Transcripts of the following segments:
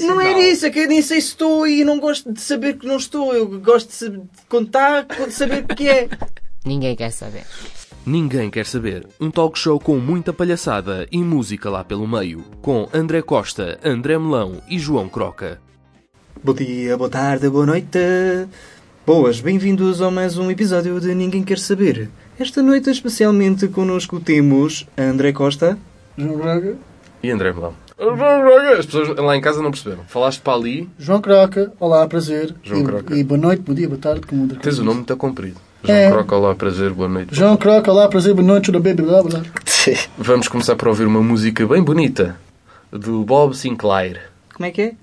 Não era isso, é que eu nem sei se estou e não gosto de saber que não estou. Eu gosto de saber, quando está, de saber que é. Ninguém quer saber. Ninguém quer saber. Um talk show com muita palhaçada e música lá pelo meio. Com André Costa, André Melão e João Croca. Bom dia, boa tarde, boa noite. Boas, bem-vindos a mais um episódio de Ninguém Quer Saber. Esta noite, especialmente, connosco temos André Costa. João Braga. E André Melão. As pessoas lá em casa não perceberam. Falaste para ali, João Croca. Olá, prazer. João e, Croca. E boa noite, bom dia, boa tarde, como tens coisa. o nome muito comprido. João É. Croca, olá, prazer, boa noite. João Croca, olá, prazer, boa noite, tudo bem, blá, blá. Vamos começar por ouvir uma música bem bonita do Bob Sinclair. Como é que é?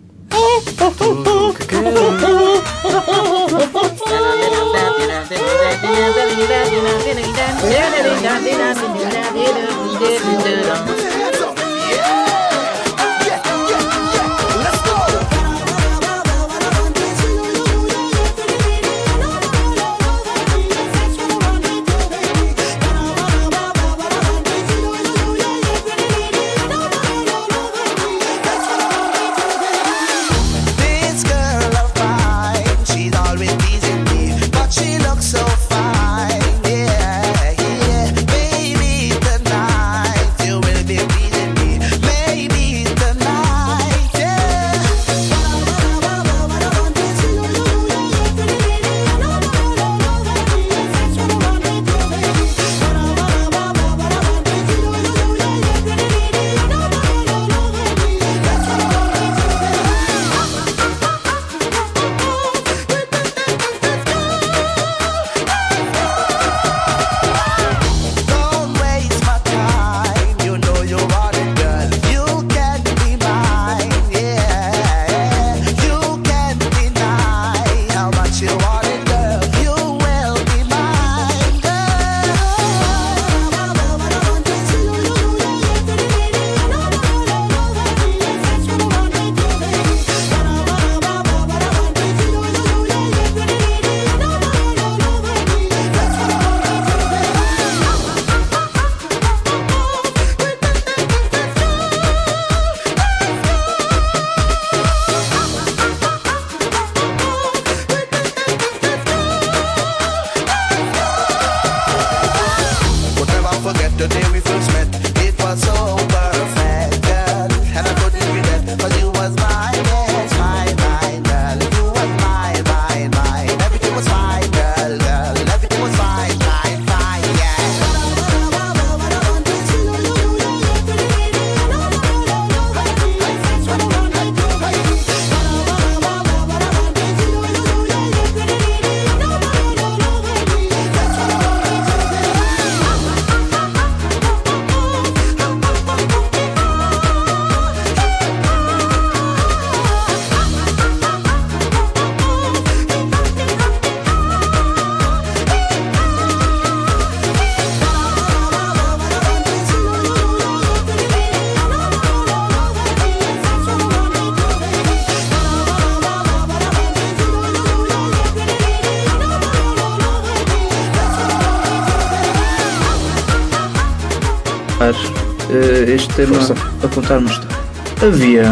Este tema Força. a contar uma história. Havia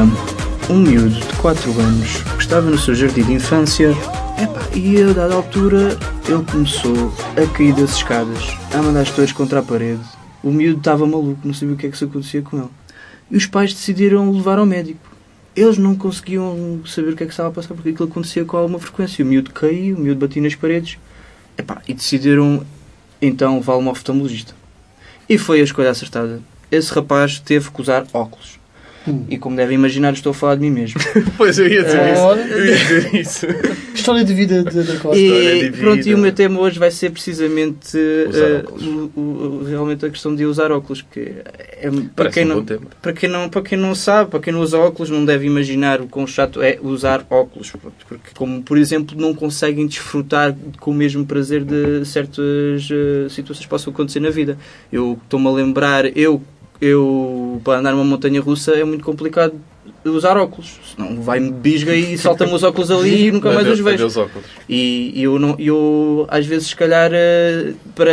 um miúdo de 4 anos que estava no seu jardim de infância epá, e a dada altura ele começou a cair das escadas, a mandar as todas contra a parede. O miúdo estava maluco, não sabia o que é que se acontecia com ele. E os pais decidiram levar ao médico. Eles não conseguiam saber o que é que estava a passar porque aquilo acontecia com alguma frequência. O miúdo caía, o miúdo batia nas paredes epá, e decidiram então levá-lo a um oftalmologista. E foi a escolha acertada. Esse rapaz teve que usar óculos. Hum. E como devem imaginar, estou a falar de mim mesmo. Pois eu ia dizer É. isso. Eu ia dizer isso. História de vida de, da Costa. E de pronto, e o meu tema hoje vai ser precisamente óculos. o- o- realmente a questão de usar óculos. Que é, para, Parece quem um não, para, quem não, para quem não sabe, para quem não usa óculos, não deve imaginar o quão chato é usar óculos. Porque, como por exemplo, não conseguem desfrutar com o mesmo prazer de certas eh, situações que possam acontecer na vida. Eu estou-me a lembrar, eu, eu para andar numa montanha russa é muito complicado usar óculos. Senão vai-me bisga e salta-me os óculos ali e nunca mais os vejo. E eu, não, eu às vezes, se calhar, eh, para.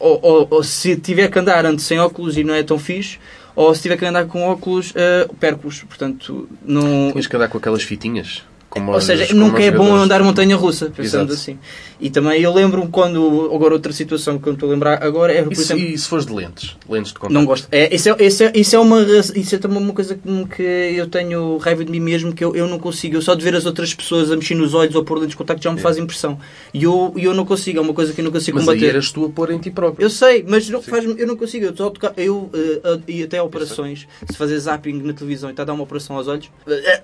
Ou, ou- ou se tiver que andar ando sem óculos e não é tão fixe, ou se tiver que andar com óculos, uh, perco-os. Portanto, não. Tinhas que andar com aquelas fitinhas. Como Ou seja, como nunca é bom andar montanha russa, pensando Exato. assim. E também eu lembro-me quando. Agora, outra situação que eu estou a lembrar agora é, por E se, exemplo. e se fores de lentes? Lentes de contato? Não gosto. É, isso, é, isso, é, isso, é uma, isso é também uma coisa que, que eu tenho raiva de mim mesmo, que eu, eu não consigo. Eu só de ver as outras pessoas a mexer nos olhos ou pôr lentes de contacto já me faz impressão. E eu, e eu não consigo, é uma coisa que eu não consigo Mas combater. eras tu a pôr em ti próprio. Eu sei, mas não, faz eu não consigo. Eu, só tocar, eu eh, e até operações, se fazer zapping na televisão e está a dar uma operação aos olhos. eh,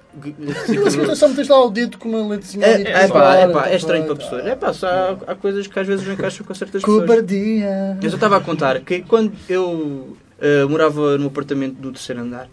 Mas o dedo com uma lentezinha. É, é, pá, é, pá, é estranho para pessoas. É pá, só há, há coisas que às vezes não encaixam com certas pessoas. Cobardia. Eu só estava a contar que quando eu eh, morava no apartamento do terceiro andar,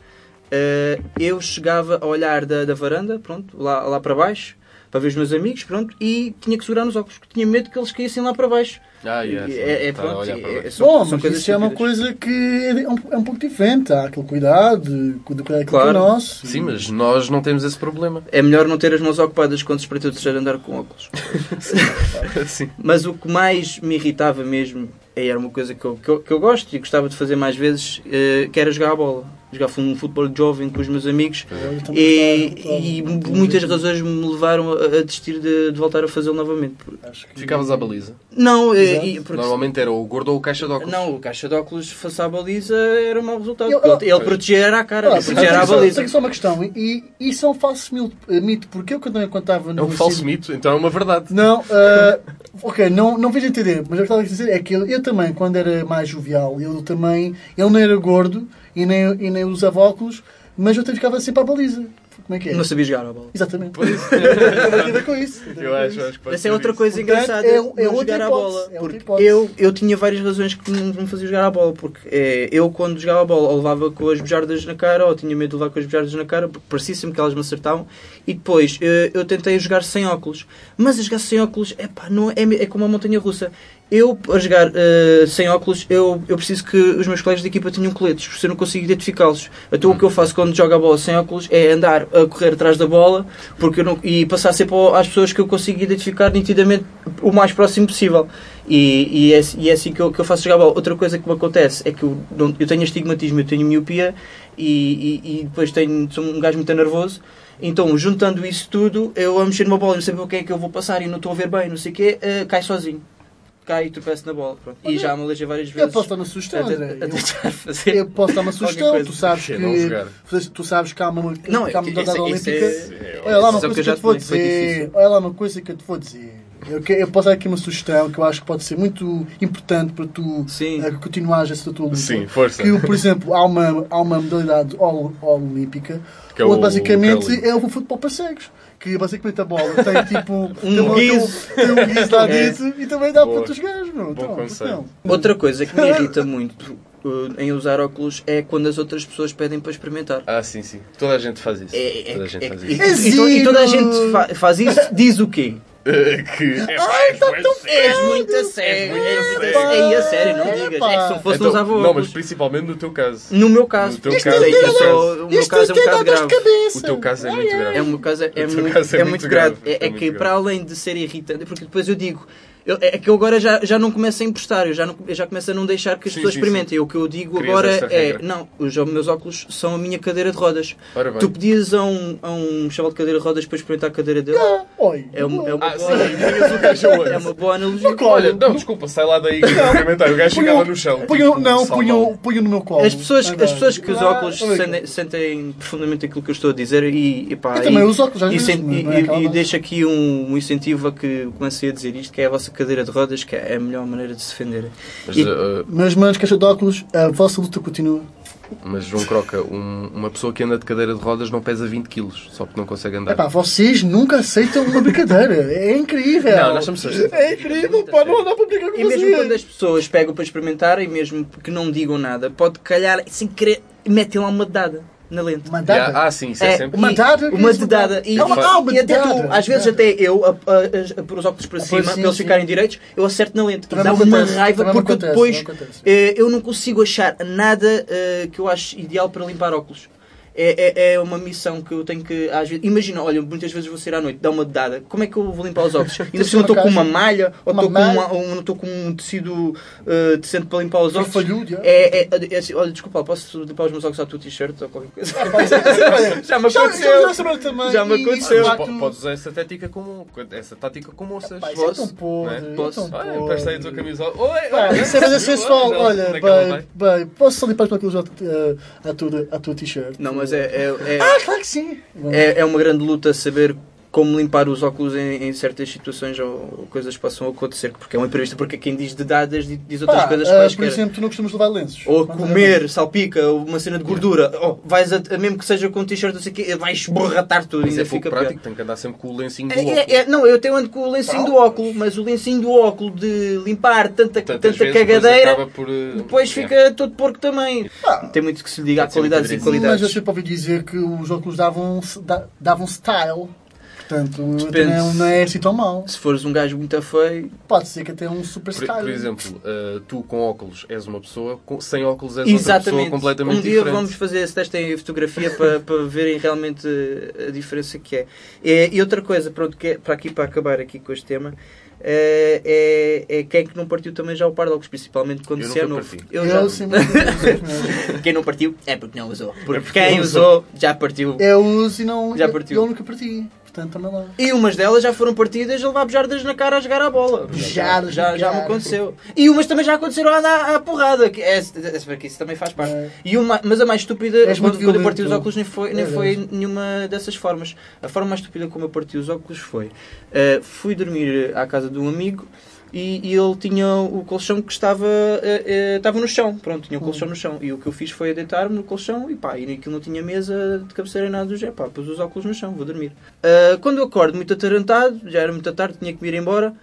eh, eu chegava a olhar da, da varanda, pronto, lá, lá para baixo, para ver os meus amigos, pronto, e tinha que segurar nos óculos, porque tinha medo que eles caíssem lá para baixo. Ah, E- sim. é, é, a pronto, é- são, Bom, são mas isso é uma coisa que é um, é um pouco diferente. Há aquele cuidado, cuidado aquilo que é Claro. nosso. Sim, mas nós não temos esse problema. É melhor não ter as mãos ocupadas quando se espreita o terceiro andar com óculos. Sim. Mas o que mais me irritava mesmo, e era uma coisa que eu, que eu, que eu gosto e gostava de fazer mais vezes, eh, que era jogar a bola. Jogar um futebol jovem com os meus amigos também e, e muitas razões me levaram a, a desistir de, de voltar a fazê-lo novamente. Acho que- Ficavas à baliza. Não, eh, e- porque Normalmente era o gordo ou o caixa de óculos. não, o caixa de óculos face à baliza era um mau resultado. Eu- ele, eu- ele protegia era a cara, Ah, ele protegia era a só- baliza. Tenho só uma questão. E e isso é um falso mil- eh, mito, porque eu quando eu É no um falso mito, então é uma verdade. Não, ah, ok, não, não vejo entender, mas o que eu estava a dizer é que eu, eu também, quando era mais jovial, eu também, ele não era gordo e nem, e nem usava óculos, mas eu também ficava sempre à baliza. Como é que é? Não sabia jogar a bola. Exatamente. A ver com isso. A Eu com acho, acho que Essa é outra isso. coisa Portanto, engraçada é- é outra jogar a hipótese, bola. é Porque eu, eu tinha várias razões que não me faziam jogar a bola. Porque é, eu, quando jogava a bola, ou levava com as bejardas na cara, ou tinha medo de levar com as bejardas na cara, porque parecia sempre que elas me acertavam. E depois eh, eu tentei jogar sem óculos. Mas a jogar sem óculos epá, não é, é como a montanha russa. Eu, a jogar eh, sem óculos, eu, eu preciso que os meus colegas de equipa tenham coletes, porque eu não consigo identificá-los. Então o que eu faço quando jogo a bola sem óculos é andar a correr atrás da bola porque não, e passar sempre às pessoas que eu consigo identificar nitidamente o mais próximo possível. E, e, é, e é assim que eu, que eu faço jogar a bola. Outra coisa que me acontece é que eu, não- eu tenho astigmatismo, eu tenho miopia e, e, e depois tenho, sou um gajo muito nervoso. Então, juntando isso tudo, eu a mexer numa bola e não saber o que é que eu vou passar e não estou a ver bem, não sei o quê, eh, cai sozinho. Cai e tropeço na bola. Pronto. E já me alejei várias Eu vezes. posso dar uma sugestão, a, André. a tentar fazer. Eu, eu posso dar uma sugestão. Tu sabes Que é tu sabes que há uma, Não, que há uma isso- modalidade isso olímpica. é- Olha lá uma Isso é coisa que eu já eu te vou dizer. Olha lá uma coisa que eu te vou dizer. Eu, que- eu posso dar aqui uma sugestão que eu acho que pode ser muito importante para tu Sim. eh, continuares essa tua luta. Sim, força. Que, por exemplo, há uma, há uma modalidade ol- olímpica Que é onde o basicamente é o futebol para cegos. Que basicamente a bola tem tipo Um tem uma- tem guizo. tem um guizo lá É. dentro e também dá Boa. para tu jogares, meu. Bom Então. Outra coisa que me irrita muito uh, em usar óculos é quando as outras pessoas pedem para experimentar. Ah, sim, sim. Toda a gente faz isso. É, é, Toda a gente é- faz e, isso. e to- e toda a gente fa- faz isso, diz o quê? Que é Ai, está tão És muito a sério. É, é, é a sério, não digas. É que se não fosse não usava Então, não, mas principalmente no teu caso. No meu caso, No teu porque caso, teu sou- o meu caso é um bocado grave. O teu caso é muito grave. É, um caso, é, muito, é é muito grave. É, é é que para além de ser irritante, porque depois eu digo, eu- é que eu agora já, já não começo a emprestar, eu já, não, eu já começo a não deixar que as Sim, pessoas sim, experimentem. O que eu digo Crias agora é: não, os meus óculos são a minha cadeira de rodas. Tu pedias a um, a um chaval de cadeira de rodas para experimentar a cadeira dele? Oi. É, um- é uma, Ah, sim, boa, é uma boa analogia. Olha, não, desculpa, sai lá daí experimentar. O gajo chegava no chão. punham- tipo, não, punham, punham no meu colo. As pessoas, Anda. as pessoas que os Ah, óculos aqui. sentem, sentem profundamente aquilo que eu estou a dizer e, e pá, Eu também e- uso óculos e, e- não é e deixo aqui um, um incentivo a que comecei a dizer isto, que é a vossa cadeira de rodas, que é a melhor maneira de se defender. Mas, E- uh, Mas, manos, caixa de óculos, a vossa luta continua. mas João Croca, um- uma pessoa que anda de cadeira de rodas não pesa 20 quilos, só porque não consegue andar. Epá, vocês nunca aceitam uma brincadeira. É incrível. Não, nós somos É incrível, pá, não dá para brincar com E mesmo vocês. quando as pessoas pegam para experimentar, e mesmo que não digam nada, pode calhar, sem querer, metem lá uma dedada na lente. Uma. Yeah, ah, sim, isso é, É, sempre. Uma e- dada? Uma dedada. E, Ah, uma- ah, uma e até tu, às vezes até eu, a, a- a pôr os óculos para Ah, cima, para eles sim. ficarem direitos, eu acerto na lente. E Também dá-me me uma acontece, raiva me porque acontece, depois acontece. eh, eu não consigo achar nada eh, que eu acho ideal para limpar óculos. É, é, é uma missão que eu tenho que. Às vezes, imagina, olha, muitas vezes vou sair à noite, dar uma dedada. Como é que eu vou limpar os óculos? Ainda por cima estou com uma malha, ou estou com, estou com um tecido uh, decente para limpar os óculos. Farfalhudo, já. É, é, é assim, olha, desculpa, posso limpar os meus óculos à tua t-shirt ou qualquer coisa? já me aconteceu. já, já, também, Já me aconteceu. facto, Podes usar essa tática com, essa tática com moças. isso é Posso? tão podre, é? é Posso? Olha, presta aí a tua camisola. Oi, Pá, olha, isso é sensual. olha, é bem, posso só limpar os óculos à tua t-shirt? Não, mas é, é, é, Ah, claro que sim. é, é uma grande luta saber como limpar os óculos em, em certas situações ou coisas que possam acontecer, porque é um imprevisto, porque quem diz de dadas diz, outras Pá, coisas ah, por quaisquer. exemplo, tu não costumas levar lenços. Ou comer, salpica, ou uma cena de gordura, ou vais a, mesmo que seja com t-shirt, não sei o quê, vais esborratar tudo, Mas ainda é pouco fica pior. prático, tem que andar sempre com o lencinho do É, óculos. é, é, não, eu tenho ando com o lencinho do óculo, mas o lencinho do óculo de limpar tanta, Tantas tanta depois cagadeira, por, eh, depois é. fica todo porco também. Ah. Tem muito que se diga a qualidades e muito Mas eu qualidades. sempre ouvi dizer que os óculos davam, da- davam style. Portanto, Depende. não, não é assim tão mau. Se fores um gajo muito feio, Pode ser que até um super Por, style. por exemplo, eh, tu com óculos és uma pessoa, com- sem óculos és outra pessoa Exatamente. completamente um dia diferente. vamos fazer esse teste em fotografia para, para verem realmente a diferença que é. É, E outra coisa, pronto, que é, para aqui para acabar aqui com este tema, é, é, é quem é que não partiu também já o par de óculos, principalmente quando Eu se é novo. Eu Eu já. sim, Quem não partiu é porque não usou. Porque porque quem usou já partiu. Eu uso e não. Já eu- partiu. Eu nunca parti. Portanto, também lá. E umas delas já foram partidas a levar bejardas na cara a jogar a bola. Bejardas já, já me cara. aconteceu. E umas também já aconteceram a andar à porrada. Que é, é, que isso também faz parte. É. E uma, mas a mais estúpida, És quando, quando eu parti os óculos, nem foi, nem É, foi nenhuma dessas formas. A forma mais estúpida como eu parti os óculos foi: eh, fui dormir à casa de um amigo. E, e ele tinha o colchão que estava, eh, eh, estava no chão. Pronto, tinha o colchão no chão. E o que eu fiz foi deitar-me no colchão e pá, e aquilo não tinha mesa de cabeceira nada do género. Pá, pus os óculos no chão, vou dormir. Ah, quando eu acordo muito atarantado, já era muito tarde, tinha que me ir embora,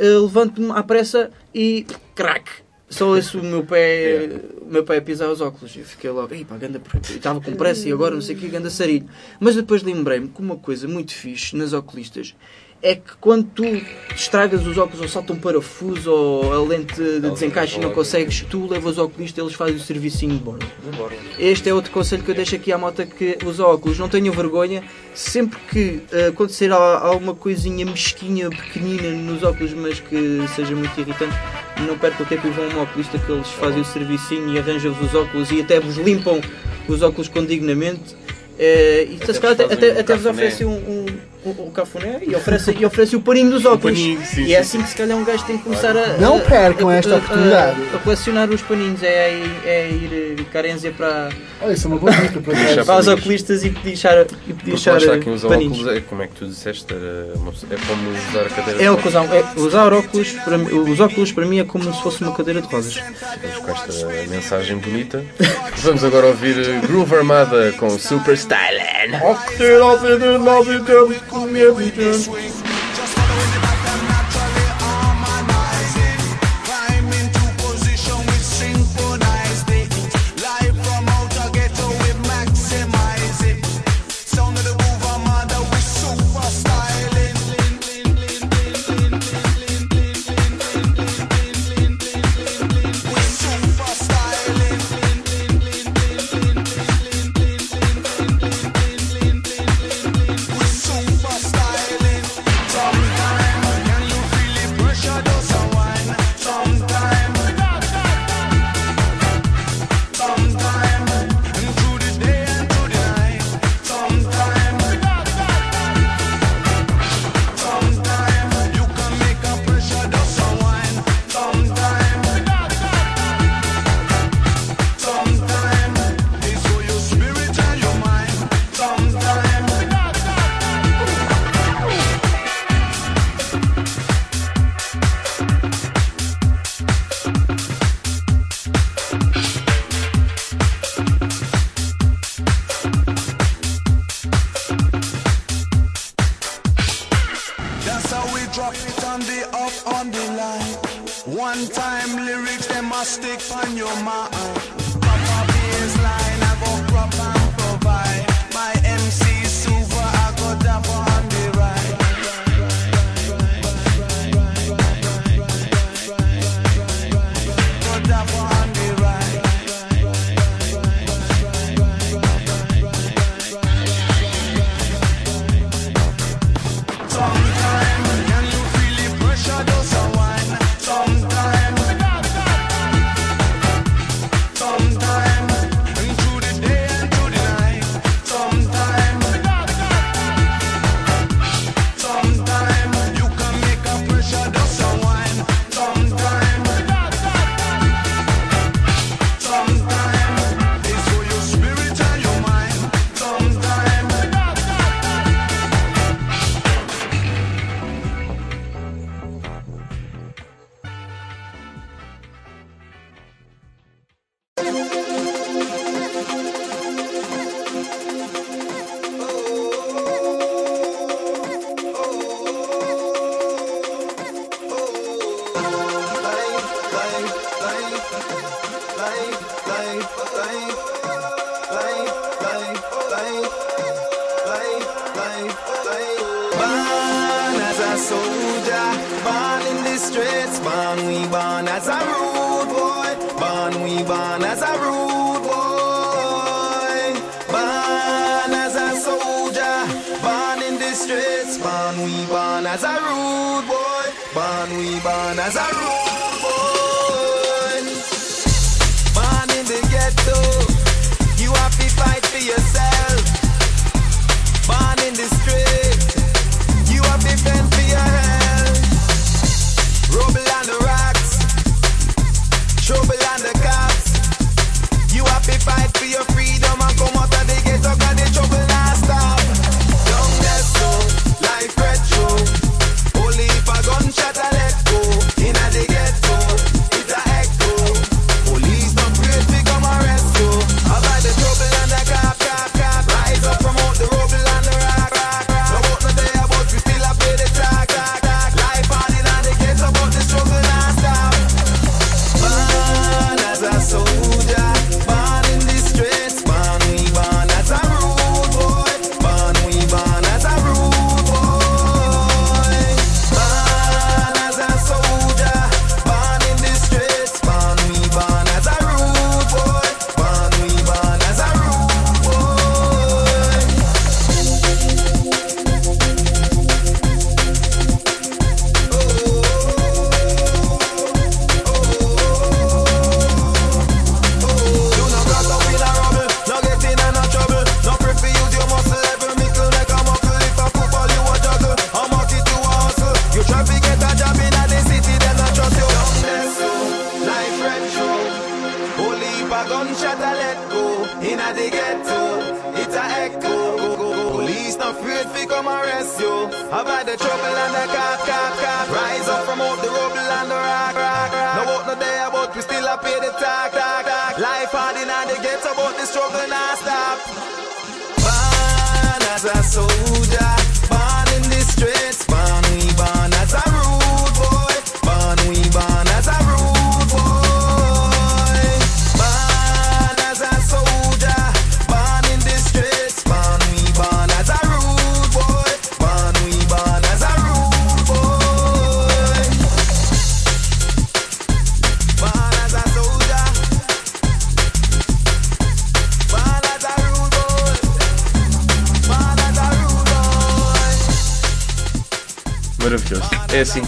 levanto-me à pressa e crack! Só esse o meu pé, o meu pé a pisar os óculos. Eu fiquei logo, "Ei, pá, ganda, estava com pressa e agora não sei o que, ganda sarilho. Mas depois lembrei-me que uma coisa muito fixe nas oculistas é que quando tu estragas os óculos ou salta um parafuso ou a lente de desencaixe e não consegues, tu levas o oculista e eles fazem o servicinho de bordo. Este é outro conselho que eu deixo aqui à moto que usa óculos. Não tenham vergonha. Sempre que eh, acontecer al- alguma coisinha mesquinha, pequenina nos óculos, mas que seja muito irritante, não percam o tempo e vão a um oculista que eles fazem o servicinho e arranjam-vos os óculos e até vos limpam os óculos com dignamente. Eh, e Até se calhar até, um até vos oferecem um, um, um, um cafuné e oferecem, e oferecem o paninho dos óculos. paninho, sim, e é sim. assim que se calhar um gajo tem que começar a. Não percam a- esta a- oportunidade. A, a colecionar os paninhos, é, é, é ir eh, carência para, Olha, isso é uma boa dica para para os paninhos. oculistas e deixar, e Porque eh, aqui usar paninhos. óculos, é como é que tu disseste, uma é como usar a cadeira É o de usar, é, usar óculos, para, os óculos para mim é como se fosse uma cadeira de rodas. Ficamos com esta mensagem bonita. Vamos agora ouvir eh, Groove Armada com Super Styling. welcome every turn.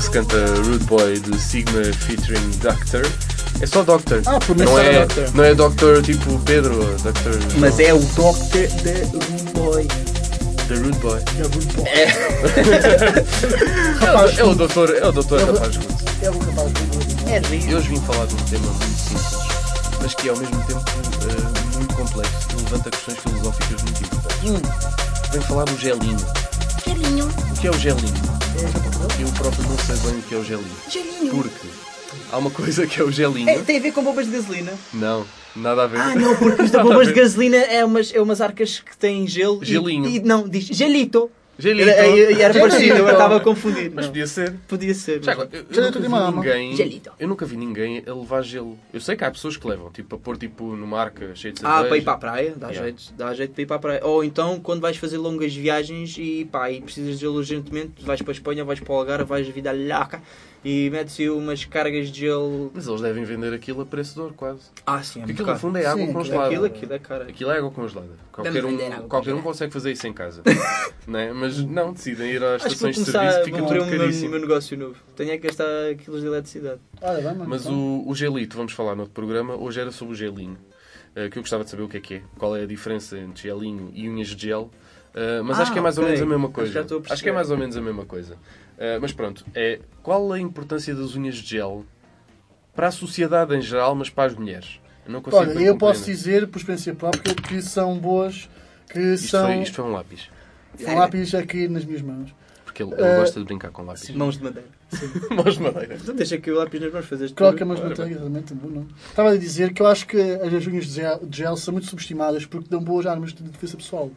Se canta Rude Boy de Sigma featuring Doctor. É só Doctor. Ah, por não é, Doctor. não é Doctor tipo Pedro, ou Doctor. Mas é o Doctor da Rude Boy. The Rude Boy. É Rude Boy. É, Rapaz, é o doutor, é o doutor É o- Rapaz Guto. É o rapaz do Rude É rir. Eu hoje vim falar de um tema muito simples, mas que é ao mesmo tempo eh, muito complexo e levanta questões filosóficas muito importantes. Hum. Venho falar do gelinho. Gelinho. O que é o gelinho? É? Eu próprio não sei bem o que é o gelinho. Gelinho. Porque há uma coisa que é o gelinho. É, tem a ver com bombas de gasolina. Não, nada a ver. Ah, não, porque as bombas de gasolina é umas, é umas arcas que têm gelo. e- Gelinho. E, não, diz gelito. Gelito. Era, era Gelito. parecido, eu estava a confundir. Mas Não, podia ser. podia ser. Já eu, eu nunca de vi ninguém. Gelito. Eu nunca vi ninguém a levar gelo. Eu sei que há pessoas que levam, tipo, a pôr tipo numa arca cheia de Ah, cerveja. para ir para a praia, dá, Yeah. jeito, dá jeito para ir para a praia. Ou então, quando vais fazer longas viagens e pá, e precisas de gelo urgentemente, vais para a Espanha, vais para o Algarve, vais a vida laca e metes-se umas cargas de gelo. Mas eles devem vender aquilo a preço de ouro, quase. Ah, sim, é Porque aquilo no fundo é água Sim, congelada. Aquilo, aquilo é cara. Aquilo é água congelada. Qualquer um, água qualquer um consegue fazer isso em casa. não é? Mas não, decidem ir às Acho estações de serviço, fica tudo meu, caríssimo. meu negócio novo. Tenho é que gastar quilos de eletricidade. Olha. Mas o, o gelito, vamos falar no outro programa, hoje era sobre o gelinho. eh, que eu gostava de saber o que é que é. Qual é a diferença entre gelinho e unhas de gel. eh, mas Ah, acho que é mais ou ok. menos a mesma coisa. Acho que é mais ou menos a mesma coisa. Eh, mas pronto, é, qual a importância das unhas de gel para a sociedade em geral, mas para as mulheres? Eu não consigo Olha, eu posso compreender. dizer, por experiência própria, que são boas, que Isto, são foi, isto foi um lápis. um lápis aqui nas minhas mãos. Porque ele, ele Eh, gosta de brincar com lápis. Mãos de madeira. Mãos de madeira. Então deixa aqui o lápis nas mãos fazer barulho. mas não tem realmente bom, não. Estava a dizer que eu acho que as unhas de gel, de gel são muito subestimadas porque dão boas armas de defesa pessoal.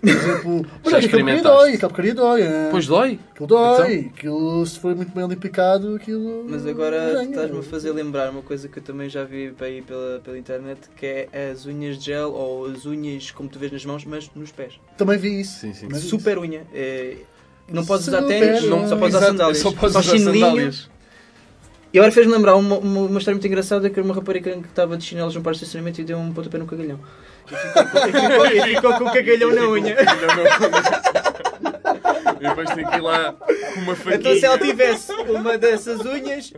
Por exemplo, mas Já é que experimentaste? dói, aquela porcaria dói. é. Pois dói. Aquilo dói, Então? aquilo se for muito bem limpicado, aquilo. Mas agora estás-me a fazer lembrar uma coisa que eu também já vi aí pela, pela internet, que é as unhas de gel ou as unhas como tu vês nas mãos, mas nos pés. Também vi isso. Sim, sim. Super unha. É, não podes usar Super. ténis, só podes usar sandálias. Só podes usar sandálias. E agora fez-me lembrar uma, uma, uma história muito engraçada que era uma rapariga que estava de chinelos num parque de estacionamento e deu um pontapé no cagalhão. E ficou, com- e ficou- e ficou com o cagalhão na unha. E depois tem que ir lá com uma faquinha. Então se ela tivesse uma dessas unhas,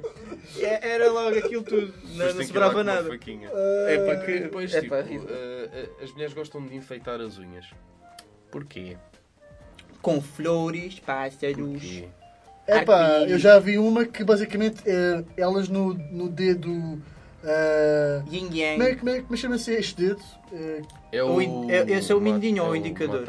é- era logo aquilo tudo. Não, não sobrava nada. faquinha. É para Porque que. depois, É tipo, eh, as mulheres gostam de enfeitar as unhas. Porquê? Com flores, pássaros. Porquê? Epá, Arco-íris. eu já vi uma que basicamente é, elas no, no dedo. ah, Yin como é, yang. como é, como chama-se este dedo? Eh, É O in- é- esse é o mindinho ou o é indicador?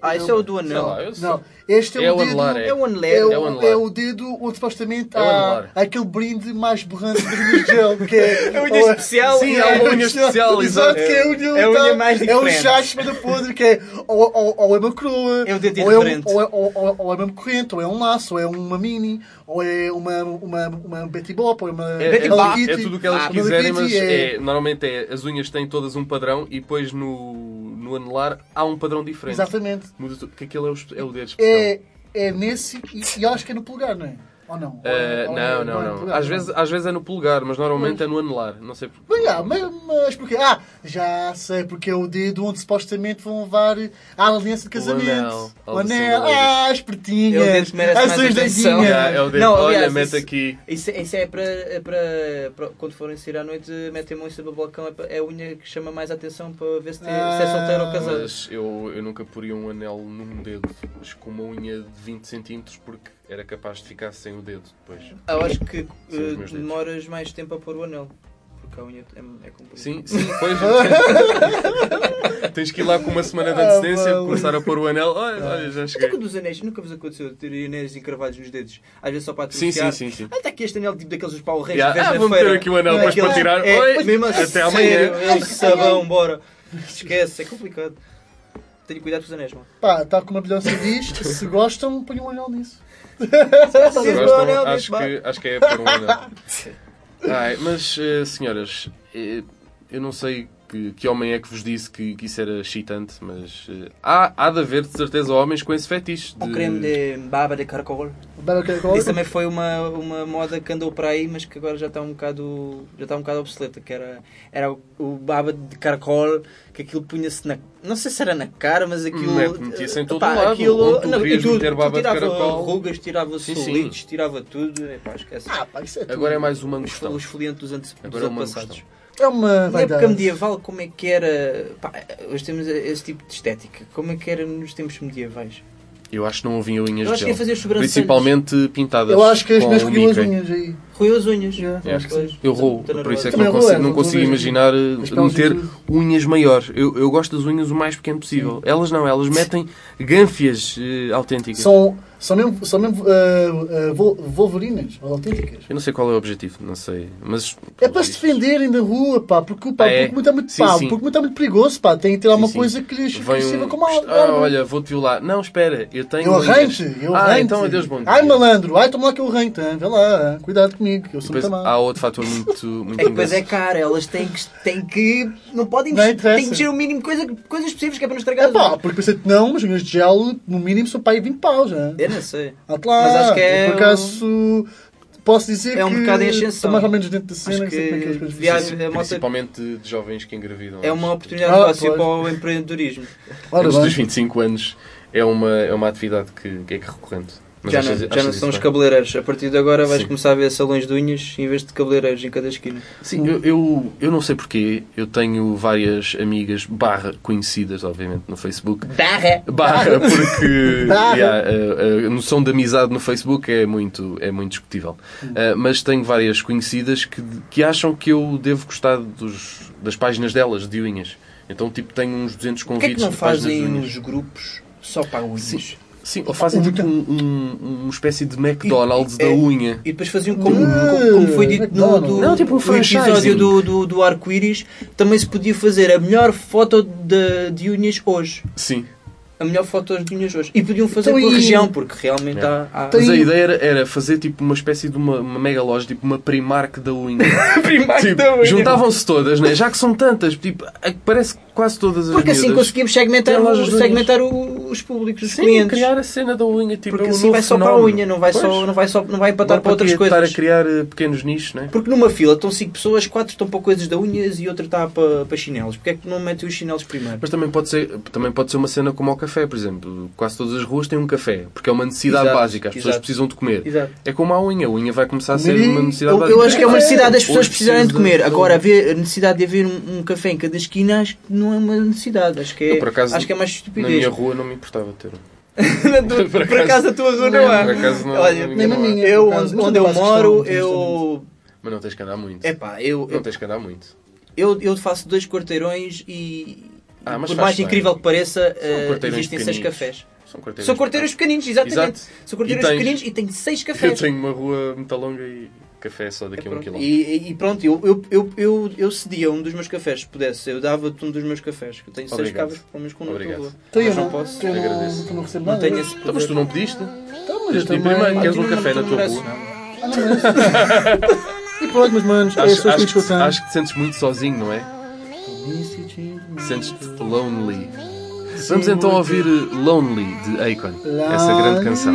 Ah, esse é o do anel. lá, não, este é, É o o dedo. anelar, É o É anelar. o, É o anelar. é o dedo onde supostamente É o há anelar. aquele brinde mais unhas de gel, que é É a unha especial. Sim, é é a uma unha especial, exato. que é a unha, É unha mais É um diferente. chacho da podre, que é ou, ou, ou é uma coroa, É o dedo ou, é um, diferente. ou, é, ou, ou, ou é mesmo corrente, ou é um laço, ou é uma mini, ou é uma, uma, uma Betty Bop, ou é uma É, é, é tudo o que elas Ah, quiserem, mas é, normalmente é, as unhas têm todas um padrão e depois no, no anelar há um padrão diferente. Exatamente. Muda tudo, porque aquele é o, é o dedo especial. É, é nesse, e, e eu acho que é no polegar, não é? Ou não? Ou é- Ah, ou é- não, não, é não. polegar? Às vezes, às vezes é no polegar, mas normalmente é no anelar. Não sei porquê. Mas, ah, mas, mas porquê? Ah, já sei, porque é o dedo onde supostamente vão levar à aliança de casamento. anel. O A anel. da lei. Ah, espertinhas. É o dedo que merece As mais suas atenção. Ah, é o dedo. Não, Olha, aliás, mete isso- aqui. Isso, é- isso é para, é para, para quando forem sair à noite, metem a mão em cima do balcão. É, para- é a unha que chama mais atenção para ver se, tem- se é solteiro ou casado. Mas eu, eu nunca poria um anel num dedo, mas com uma unha de 20 centímetros, porque era capaz de ficar sem o dedo depois. Eu acho que dedos. demoras mais tempo a pôr o anel. Porque a unha é, é comprida. Sim, sim, pois. Tens que ir lá com uma semana de Ah, antecedência, mano. começar a pôr o anel. Olha, olha já Até cheguei. com dos anéis, nunca vos aconteceu ter anéis encravados nos dedos. Às vezes só para Sim, atrofiar. sim, sim. sim. Ah, está aqui este anel tipo daqueles dos pau reis Yeah. Ah, feira. meter aqui o anel depois Aquele- para tirar. É, Oi, mesmo a até sério, amanhã. É sabão, bora. Esquece, é complicado. Tenho cuidado com os anéis, mano. Pá, tal como a bilhonça diz, se gostam, ponham um anel nisso. Gostam, acho, que, acho que é um anel. Ai, mas, eh, senhoras, eh, eu não sei que, que homem é que vos disse que, que isso era excitante, mas eh, há, há de haver, de certeza, homens com esse fetiche. De... Um creme de baba de caracol. Bebe aquele colo. Isso também foi uma, uma moda que andou para aí, mas que agora já está um bocado, já está um bocado obsoleta. Que era, era o, o baba de caracol, que aquilo punha-se na. Não sei se era na cara, mas aquilo. Hum, é, metia-se em todo Pá, o lado, onde tu não, tudo, meter baba de tirava caracol. rugas, tirava Sim, sim. solitos, tirava tudo. Epá, esquece. Ah, pá, isso é tudo. Agora é mais uma questão. os foliantes dos, ante, Agora é uma antepassados. questão. É uma Na época medieval, como é que era. Pá, hoje temos esse tipo de estética. Como é que era nos tempos medievais? Eu acho que não havia unhas Eu de acho que ia gel. fazer as sobrancelhas. Principalmente pintadas. Eu acho que as minhas comiam as Mickey. unhas aí. Roeu as unhas. Yeah, É. acho que sim. Eu roo, por isso é que não consigo, não consigo imaginar eh, meter unhas maiores. Eu, eu gosto das unhas o mais pequeno possível. Elas não, elas metem gânfias eh, autênticas. São, são mesmo, são mesmo ah, ah, wolverinas, ou autênticas. Eu não sei qual é o objetivo, não sei. Mas. É para se defenderem na rua, pá, porque, pá, Ah, é? porque muito é muito, Sim, pá, sim. porque muito é muito perigoso, pá, tem que ter alguma Sim, coisa que lhes que Vem lhes sirva um... como arma. Ah, olha, vou-te violar. Não, espera, eu tenho. eu arranho-te, eu Ah, arranho-te. então adeus, bom dia. Ai, malandro, ai, toma lá que eu arranho-te, hein? vê lá, cuidado comigo, que eu sou Depois muito há outro fator muito, muito É que depois é caro, elas têm que. Têm que não podem Não mexer, interessa. têm que mexer o mínimo de coisa, coisas possíveis que é para não estragar É pá, porque pensei que não, mas unhas de gel, no mínimo, são para aí 20 paus, já. Eu não sei. Ah, lá, Mas acho que é Por acaso, posso dizer É um que mercado em ascensão. estou mais ou menos dentro da cena, Acho que é que a malta- Principalmente de jovens que engravidam. É uma oportunidade Ah, pois. para o empreendedorismo. Ora Antes dos bem, 25 anos é uma, é uma atividade que, que é que recorrente. Mas já achas- não, já não são os cabeleireiros. A partir de agora vais Sim. começar a ver salões de unhas em vez de cabeleireiros em cada esquina. Sim, eu, eu, eu não sei porquê. Eu tenho várias amigas, barra conhecidas, obviamente, no Facebook. Barra! Barra, porque Barra. yeah, a, a noção de amizade no Facebook é muito, é muito discutível. Uh, mas tenho várias conhecidas que, que acham que eu devo gostar dos, das páginas delas, de unhas. Então, tipo, tenho uns 200 Porquê é convites que não de páginas de fazem uns grupos só para unhas? Sim. Sim, ou fazem tipo um, um- uma espécie de McDonald's E- da é- unha. E depois faziam como, Ah, como, como foi dito no, do, Não, tipo um no episódio do, do, do arco-íris, também se podia fazer a melhor foto de, de unhas hoje. Sim. A melhor foto de unhas hoje. E podiam fazer Então, pela e- região, porque realmente É. há. há... Mas a ideia era, era fazer tipo uma espécie de uma, uma mega loja, tipo uma Primark da unha. Primark Tipo, da unha. Juntavam-se todas, né? já que são tantas, tipo, é parece que quase todas as Porque assim miúdas conseguimos segmentar, o- segmentar o, os públicos, os Sim, clientes. criar a cena da unha, tipo, Porque um assim vai só para a fenómeno. unha, não vai, Pois. só, não vai, só, não vai empatar Não para outras coisas. estar a criar eh, pequenos nichos, não é? Porque numa fila estão 5 pessoas, 4 estão para coisas da unhas e outra está para, para chinelos. Porquê é que não metem os chinelos primeiro? Mas também pode, ser, também pode ser uma cena como ao café, por exemplo. Quase todas as ruas têm um café, porque é uma necessidade Exato, básica, as pessoas exato. precisam de comer. Exato. É como a unha, a unha vai começar a ser uma necessidade Eu, básica. eu acho que é uma necessidade das pessoas Hoje precisarem de comer. Agora, haver, a necessidade de haver um, um café em cada esquina, acho que não é uma necessidade. Acho que é, Eu, acaso, acho que é mais Na estupidez. minha rua não me importava ter um. Na tua- Por por acaso a tua rua não é. Por acaso não, Olha, não, nem na não é. minha. Eu, onde, onde eu eu moro, eu. Mas não tens que andar muito. Epá, eu, Não eu, tens que andar muito. eu, eu faço dois quarteirões e. Ah, mas por mais bem. incrível que pareça, quarteirões existem seis cafés. São quarteiros. São quarteiros pequeninos, exatamente. Exato. São quarteiros E tens- pequeninos e tem seis Eu cafés. tenho uma rua muito longa e café só daqui a um Pronto. quilómetro. E, e pronto, eu, eu, eu, eu, eu cedia um dos meus cafés, se pudesse. Eu dava-te um dos meus cafés. que Eu tenho seis cabras, pelo menos com o Obrigado. rua. Então eu Mas não, não posso. eu não, Agradeço. não recebo Não nada. tenho esse Então, mas tu não pediste? Então, mas eu também. primeiro, Ah, queres um não- café na não tua rua? não. não mereço. E pronto, mas manos, é Acho, acho, que tenho. acho que te sentes muito sozinho, não é? Sentes-te lonely. Vamos então ouvir Lonely de Akon, essa grande canção.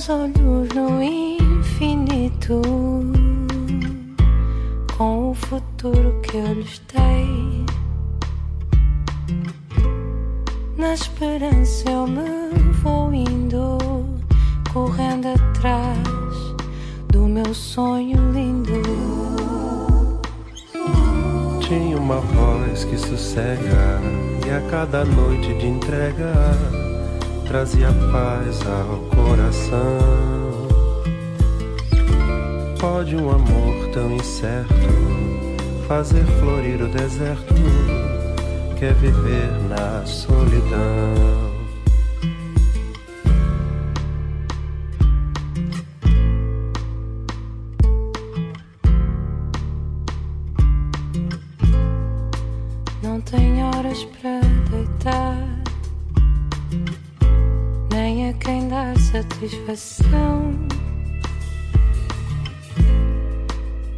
Meus olhos no trazia paz ao coração. Pode um amor tão incerto fazer florir o deserto? Quer viver na solidão? Satisfação.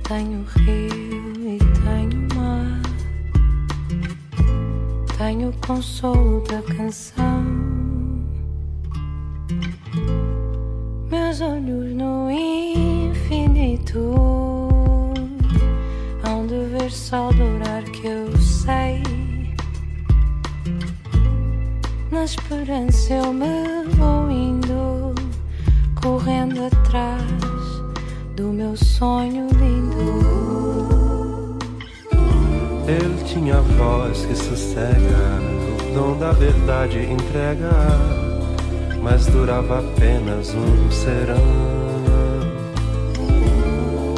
Tenho rio e tenho mar, tenho o consolo da canção. Meus olhos no infinito hão de ver sol dourar que eu sei. Na esperança eu me meu sonho lindo. Ele tinha voz que sossega, o dom da verdade entrega, mas durava apenas um serão.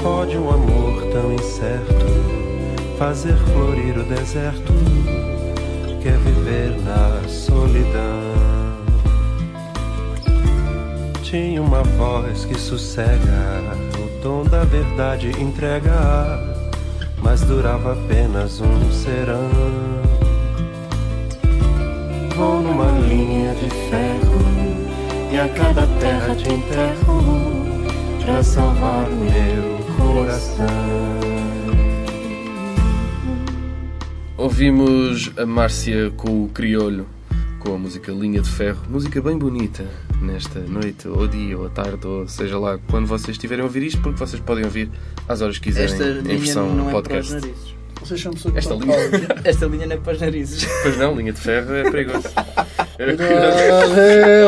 Pode um amor tão incerto fazer florir o deserto? Quer viver na solidão? Tinha uma voz que sossega, o dom da verdade entrega, mas durava apenas um serão. Vou numa linha de ferro e a cada terra te enterro pra salvar o meu coração. Ouvimos a Márcia com o Criolho, com a música Linha de Ferro. Música bem bonita nesta noite, ou dia, ou tarde, ou seja lá, quando vocês estiverem a ouvir isto, porque vocês podem ouvir às horas que quiserem Esta em linha versão não é para os podcast. narizes. Vocês são pessoas que Esta estão linha-. Esta linha não é para os narizes. Pois não, linha de ferro é perigoso. É,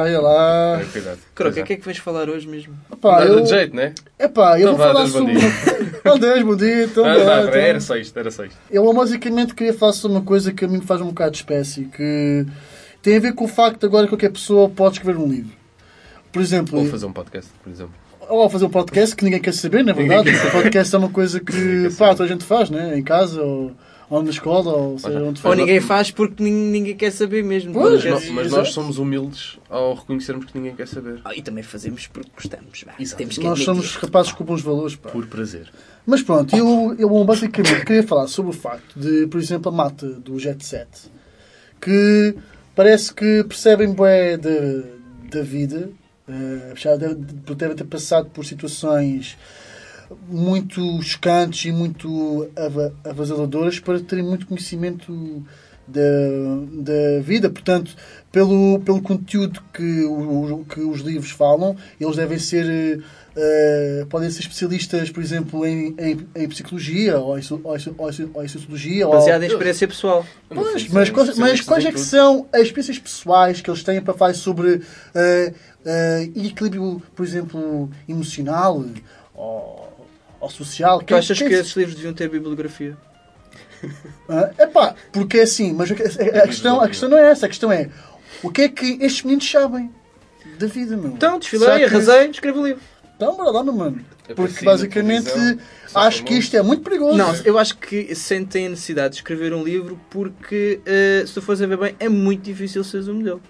Olha lá. Cuidado. Croca, o que é que vais falar hoje mesmo? Epá, Nada eu, de jeito, né? epá, eu Então vou vá, falar Deus, sobre. Oh, Deus, bom dia. Então, Ah, então. era só isto, era só isto. Eu basicamente queria falar sobre uma coisa que a mim me faz um bocado de espécie, que tem a ver com o facto de agora qualquer pessoa pode escrever um livro. Por exemplo, Ou fazer um podcast, por exemplo. ou fazer um podcast que ninguém quer saber, na Ninguém verdade. O podcast é uma coisa que pá, toda a gente faz, né? Em casa, ou, ou na escola, ou seja onde for. Ou ninguém faz porque nin- ninguém quer saber mesmo. Pois, Mas, exato. nós somos humildes ao reconhecermos que ninguém quer saber. Ah, e também fazemos porque gostamos. Temos que Nós somos rapazes com bons valores, pá. Por prazer. Mas pronto, eu, eu basicamente queria falar sobre o facto de, por exemplo, a mata do Jet Set, que parece que percebem bem da, da vida, eh, por devem ter passado por situações muito chocantes e muito ava- avasalladoras para terem muito conhecimento da, da vida. Portanto, pelo, pelo conteúdo que, o- que os livros falam, eles devem ser. eh, podem ser especialistas, por exemplo, em, em, em psicologia ou em, ou em, ou em, ou em sociologia. ou- Baseado em experiência pessoal. Pois, mas, quais- mas quais é que são as experiências pessoais que eles têm para falar sobre eh, eh, equilíbrio, por exemplo, emocional ou, ou social? Tu achas que é esses livros deviam ter bibliografia? é pá, porque é assim, mas a, a- a questão, a questão não é essa, a questão é o que é que estes meninos sabem da vida, meu? Então, desfilei, Será que- arrasei, escrevi o livro. Então, bora lá, meu mano. É Porque basicamente acho que isto é muito perigoso. Não, eu acho que sentem a necessidade de escrever um livro porque, eh, se tu fores a ver bem, é muito difícil seres o melhor.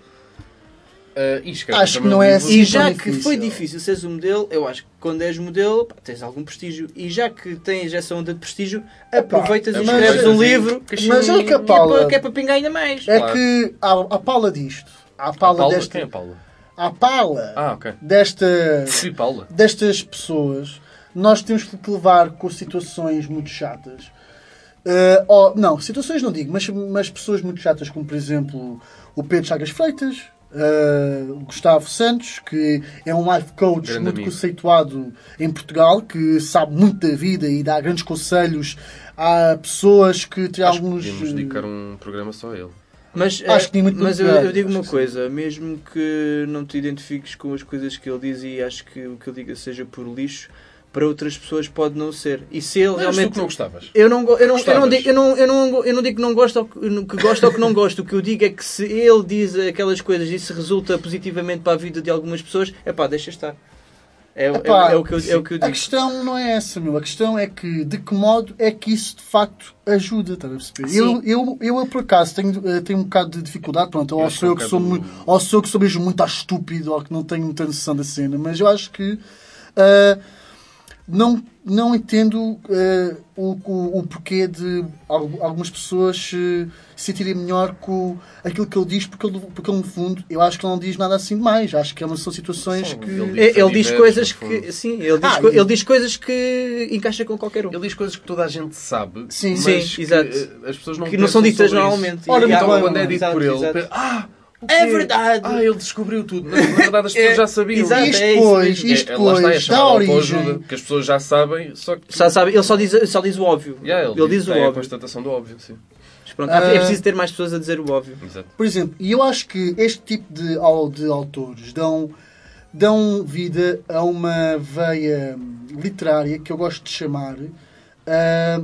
Escreve Acho que não um é assim. E já que difícil. foi difícil seres o modelo, eu acho que quando és modelo, pá, tens algum prestígio. E já que tens essa onda de prestígio, aproveitas e mas- escreves um mas- livro Mas é que a que é Paula... para, que é para pingar ainda mais. É Claro. que há a Paula disto. A Paula, Paula? desta... Quem é a Paula? A Paula Ah, ok. desta... Sim, Paula. destas pessoas, nós temos que levar com situações muito chatas. Ou- não, situações não digo, mas, mas pessoas muito chatas, como por exemplo o Pedro Chagas Freitas, o Gustavo Santos, que é um life coach Grande muito amigo. conceituado em Portugal, que sabe muito da vida e dá grandes conselhos a pessoas que têm Acho que alguns. podíamos dedicar um programa só a ele. Mas, Acho que tem muito mas eu, eu digo acho uma coisa, mesmo que não te identifiques com as coisas que ele diz e acho que o que ele diga seja por lixo, para outras pessoas pode não ser. E se ele Mas tu realmente. que não gostavas. Eu não, eu, não, eu, não Gostavas? digo, eu, não, eu, não, eu não digo que não gosto ou que, gosto ou que não gosto. O que eu digo é que se ele diz aquelas coisas e se resulta positivamente para a vida de algumas pessoas, é pá, deixa estar. É, é- Epá, é o que eu, é o que eu A digo. questão não é essa, meu. A questão é que de que modo é que isso de facto ajuda, estás a perceber? Eu, eu, eu, por acaso, tenho, eh, tenho um bocado de dificuldade, pronto, ou Eu sou eu que sou, muito, ou sou eu que sou mesmo muito estúpido, ou que não tenho muita noção da cena, mas eu acho que ah, não, não entendo ah, o, o, o porquê de al- algumas pessoas se sentirem melhor com aquilo que ele diz, porque ele, porque ele, no fundo, eu acho que ele não diz nada assim demais. Acho que é uma- são situações Sim, que. ele É, Ele diz coisas que. Sim, ele diz, Ah, co- e- ele diz coisas que encaixa com qualquer um. Ele diz coisas que toda a gente sabe, Sim. mas Sim, que, exato. eh, as pessoas não Que não são ditas sobre isso. normalmente. Ora, E- muito Então, quando é dito exato, por ele, exato. ah, É verdade. Ah, ele descobriu tudo. Mas, na verdade, as pessoas É, já sabiam. exato. Isto é depois, isto É, lá está, é depois dá origem. autoajuda, que as pessoas já sabem, só que... Só sabe, ele só diz, só diz o óbvio. Yeah, ele, diz o tem a óbvio. constatação do óbvio, sim. Mas pronto, há- Ah. é preciso ter mais pessoas a dizer o óbvio. Exato. Por exemplo, e eu acho que este tipo de, de autores dão, dão vida a uma veia literária que eu gosto de chamar. ah,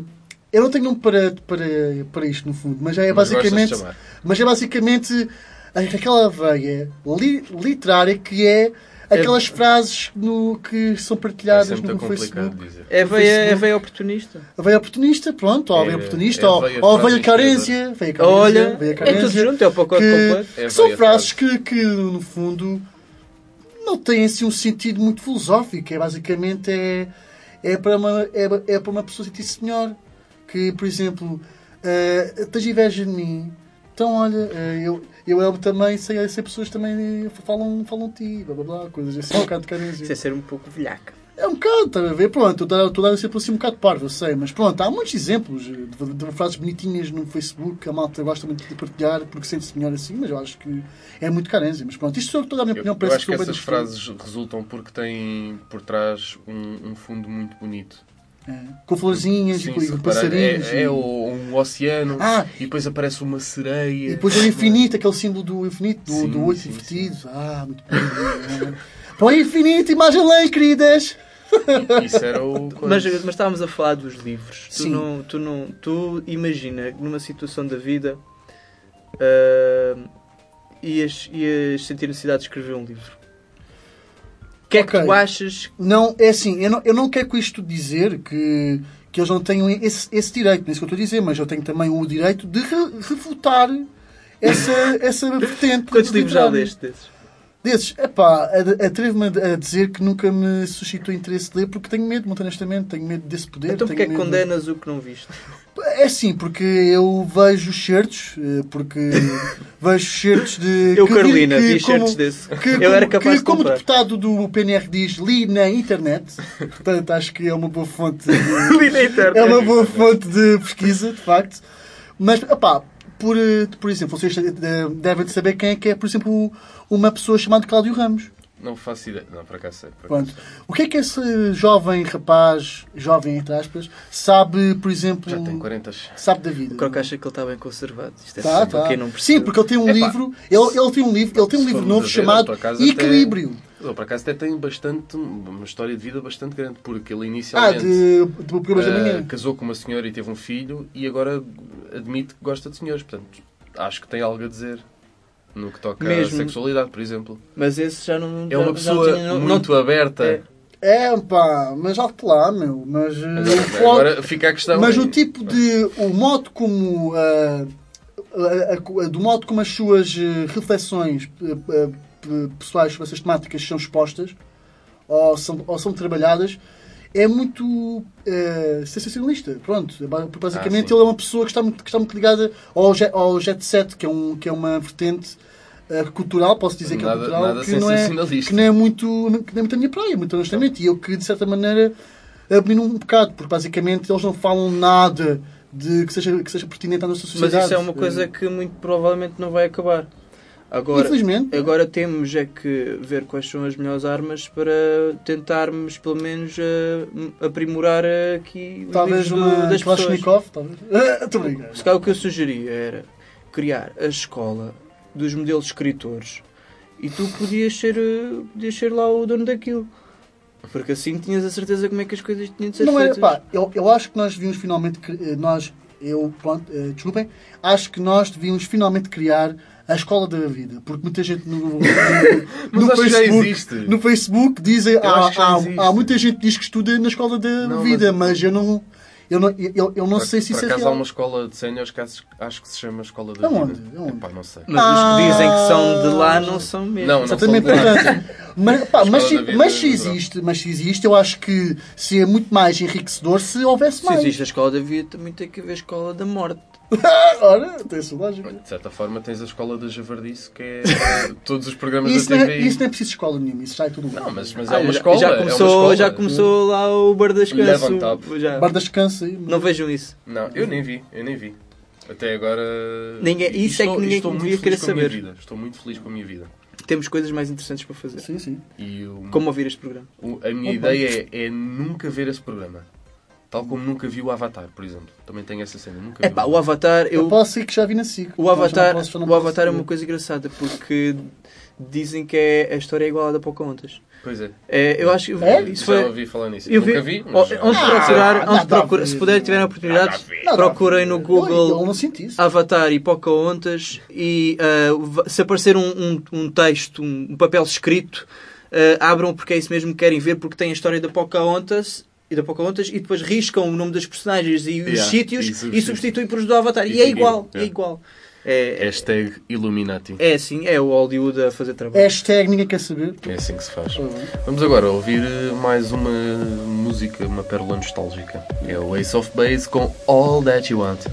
eu não tenho nome para, para, para isto, no fundo, mas é Mas basicamente. chamar. Mas é basicamente aquela veia li- literária que é aquelas frases no, que são É partilhadas sempre no muito complicado Facebook. dizer. É veia, é veia oportunista. A veia oportunista, pronto, ou a É- veia oportunista, é a ou, veia ou a veia carência, veia carência, Olha, veia é tudo carência, junto, é o pacote que, completo. É que são veia frases frase. que, que, no fundo, não têm assim um sentido muito filosófico. É basicamente é, é, para, uma, é, é para uma pessoa sentir-se melhor. Que, por exemplo, eh, tens inveja de mim, então olha, eh, eu, eu, eu também sei, sei pessoas que também falam, falam de ti, blá blá blá, coisas assim, um bocado carência. Isso é ser um pouco velhaca. É um bocado, estás a ver? Pronto, eu estou a dar sempre assim um bocado parvo, eu sei, mas pronto, há muitos exemplos de, de frases bonitinhas no Facebook que a malta gosta muito de partilhar porque sente-se melhor assim, mas eu acho que é muito carência. Mas pronto, isto sou eu que estou a minha Eu, opinião, eu parece acho que bem essas frases resultam porque têm por trás um, um fundo muito bonito. É, com florzinhas Sim, e com, se com reparar, passarinhos. é, é e, o- um oceano Ah, e depois aparece uma sereia. e depois o infinito, aquele símbolo do infinito, do, Sim, do oito sim, invertido. Ah, muito bom. é. Para o infinito, imagem lá, queridas! Isso era o. Mas, mas estávamos a falar dos livros. Tu não, tu não, tu imagina numa situação da vida ah, ias, ias sentir necessidade de escrever um livro. Que é que tu achas? Não, é assim, eu não, eu não quero com isto dizer que, que eles não tenham esse, esse direito, não é isso que eu estou a dizer, mas eu tenho também o direito de re- refutar essa, essa vertente. Quantos livros já leste desses? Desses, epá, atrevo-me a dizer que nunca me suscitou interesse de ler porque tenho medo, muito honestamente, tenho medo desse poder. Então porque é que condenas o que não viste? É assim, porque eu vejo certos, eh, porque vejo certos de. Eu, que- Carolina, que vi certos desse. que, Eu como, era capaz que, de como comprar. deputado do PNR diz, li na internet. Portanto, acho que é uma boa fonte. De, Li na internet. é uma boa fonte de pesquisa, de facto. Mas, opá, por, eh, por exemplo, vocês eh, devem saber quem é que é, por exemplo, uma pessoa chamada Cláudio Ramos. Não faço ideia. Não, por acaso sei. por Pronto. acaso sei. O que é que esse jovem rapaz, jovem entre aspas, sabe, por exemplo, Já tem 40. sabe da vida? O Croc acha que ele está bem conservado. Isto é Tá, tá. quem não percebe. Sim, porque ele tem um Epá. livro, ele, ele tem um livro, ele tem um livro novo ver, chamado acaso, até- Equilíbrio. Ele, por acaso, até tem bastante. Uma história de vida bastante grande. Porque ele Ah, inicialmente. de, de programas da ah, manhã. casou com uma senhora e teve um filho e agora admite que gosta de senhores. Portanto, acho que tem algo a dizer no que toca Mesmo. à sexualidade, por exemplo. Mas esse já não. É uma já- já pessoa tinha- não- muito não- aberta. É. É, pá, mas alto lá, meu. Mas, eh, Mas, o foco- agora fica a questão. mas o tipo de. O modo como. ah, a- a- a- do modo como as suas eh, reflexões pessoais sobre essas temáticas são expostas ou são, ou são trabalhadas, é muito eh, sensacionalista. Pronto, porque basicamente Ah, ele é uma pessoa que está muito, que está muito ligada ao, jet, ao jet set, que é, um, que é uma vertente eh, cultural, posso dizer que é Nada- cultural, nada que não é, que não é muito que não é muito a minha praia, muito honestamente. E eu que, de certa maneira, abomino um bocado, porque basicamente eles não falam nada de que seja, que seja pertinente à nossa Mas sociedade. isso é uma coisa que muito provavelmente não vai acabar. Agora, Infelizmente. agora temos é que ver quais são as melhores armas para tentarmos, pelo menos, eh, aprimorar eh, aqui Talvez do- uma das pessoas. Kalashnikov, talvez. Ah, Estou a brincar. Se calhar o que eu sugeria era criar a escola dos modelos escritores e tu podias ser, eh, podias ser lá o dono daquilo. Porque assim tinhas a certeza como é que as coisas tinham de ser Não é, feitas. pá, eu, eu acho que nós devíamos finalmente, eh, nós, eu, pronto, eh, desculpem, acho que nós devíamos finalmente criar a escola da vida, porque muita gente no, no, Mas no já Facebook, existe. no Facebook dizem, há, já há, existe. há muita gente que diz que estuda na escola da Não, vida, mas, eu não, eu não, eu, eu não Por- sei se por isso é acaso há uma escola de séniores que acho, acho que se chama Escola da Aonde? Vida. Aonde? Epá, não sei. Mas os que dizem que são de lá Ah. não são mesmo. Não, não Exatamente, são de lá. mas, pá, mas, se, mas se é existe, mas se existe, eu acho que seria muito mais enriquecedor se houvesse Se mais. existe a escola da vida, também tem que haver a escola da morte. Ora, tem essa lógica. De certa forma tens a Escola da Javardice, que é todos os programas Isso da não, TV. é, isso não é preciso escola nenhuma, isso já é tudo bem. Não, mas, mas Ah, é uma já- escola. já, é uma começou, escola. já começou lá o bar das. Já. Bar das cansa aí. Não vejam isso. Não, eu nem vi, eu nem vi. Até agora. Ninguém- isso é que estou- ninguém estou muito querer com a minha saber. vida. Estou muito feliz com a minha vida. Temos coisas mais interessantes para fazer. Sim, sim. E o- Como ouvir este programa. o- a minha Opa. ideia é, é nunca ver esse programa. Tal como nunca vi o Avatar, por exemplo. Também tenho essa cena. Nunca É vi. pá, o Avatar, Eu, eu, posso ir que já vi na SIC. o Avatar, Já posso- já o Avatar é uma coisa engraçada porque dizem que é, a história é igual à da Pocahontas. Pois é. É, eu acho que É? isso Já foi. ouvi falar nisso. Eu vi, nunca vi, Oh, mas. onde Ah, procurar, onde nada a procura, ver. se puderem tiverem a oportunidade, Nada a a procurem no Google eu não senti isso. Avatar e Pocahontas e ah, va- se aparecer um, um, um texto, um, papel escrito, ah, abram porque é isso mesmo que querem ver, porque tem a história da Pocahontas e da Pocahontas e depois riscam o nome das personagens e os Yeah, sítios e e substituem. por os do Avatar. E E é fica- igual, é yeah. igual. É, Hashtag Illuminati. é assim, é o Hollywood a fazer trabalho. Hashtag ninguém quer saber. É assim que se faz. Uhum. Vamos agora ouvir mais uma música, uma pérola nostálgica. É o Ace of Base com All That You Want.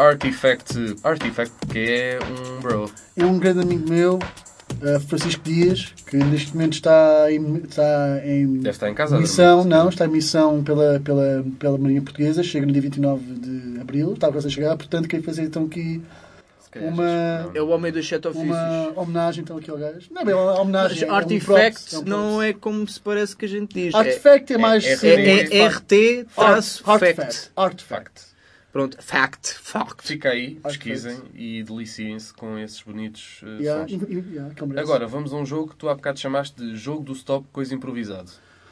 Artifact. Artifact, que é um bro. É um grande amigo meu, eh, Francisco Dias, que neste momento está em, está em Deve estar em casa. missão, não, está em missão pela, pela, pela Marinha Portuguesa, chega no dia 29 de Abril, está quase a chegar, portanto queria fazer então aqui uma-. É o homem dos sete ofícios. uma homenagem então aqui ao gajo. Não é bem uma homenagem, Mas é um Artifact props, é um não é como se parece que a gente diz. Artifact é, mais... é- É, sim, é, é RT traço fact. Artifact. Pronto, fact, fact. Fica aí, Artifact. pesquisem e deliciem-se com esses bonitos uh, Yeah, sons. yeah, é. Agora, vamos a um jogo que tu há bocado chamaste de jogo do stop, coisa improvisado.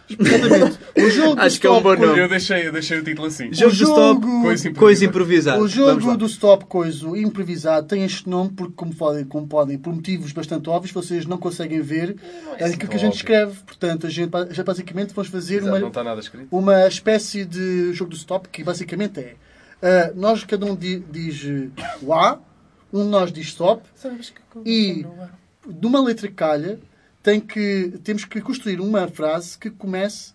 Exatamente. O jogo do Acho que é um stop bom nome. Eu deixei, eu deixei o título assim. Jogo do stop, jogo- Coisa coisa improvisada. improvisada. O jogo do Stop Coiso improvisado tem este nome porque, como podem, como podem, por motivos bastante óbvios, vocês não conseguem ver é é assim aquilo tão que a gente óbvio. escreve. Portanto, a gente, já basicamente vamos fazer Exato, não uma, está nada escrito. uma espécie de jogo do Stop que basicamente é ah, nós, cada um di- diz eh, o A, um de nós diz Stop e de uma letra calha tem que, temos que construir uma frase que comece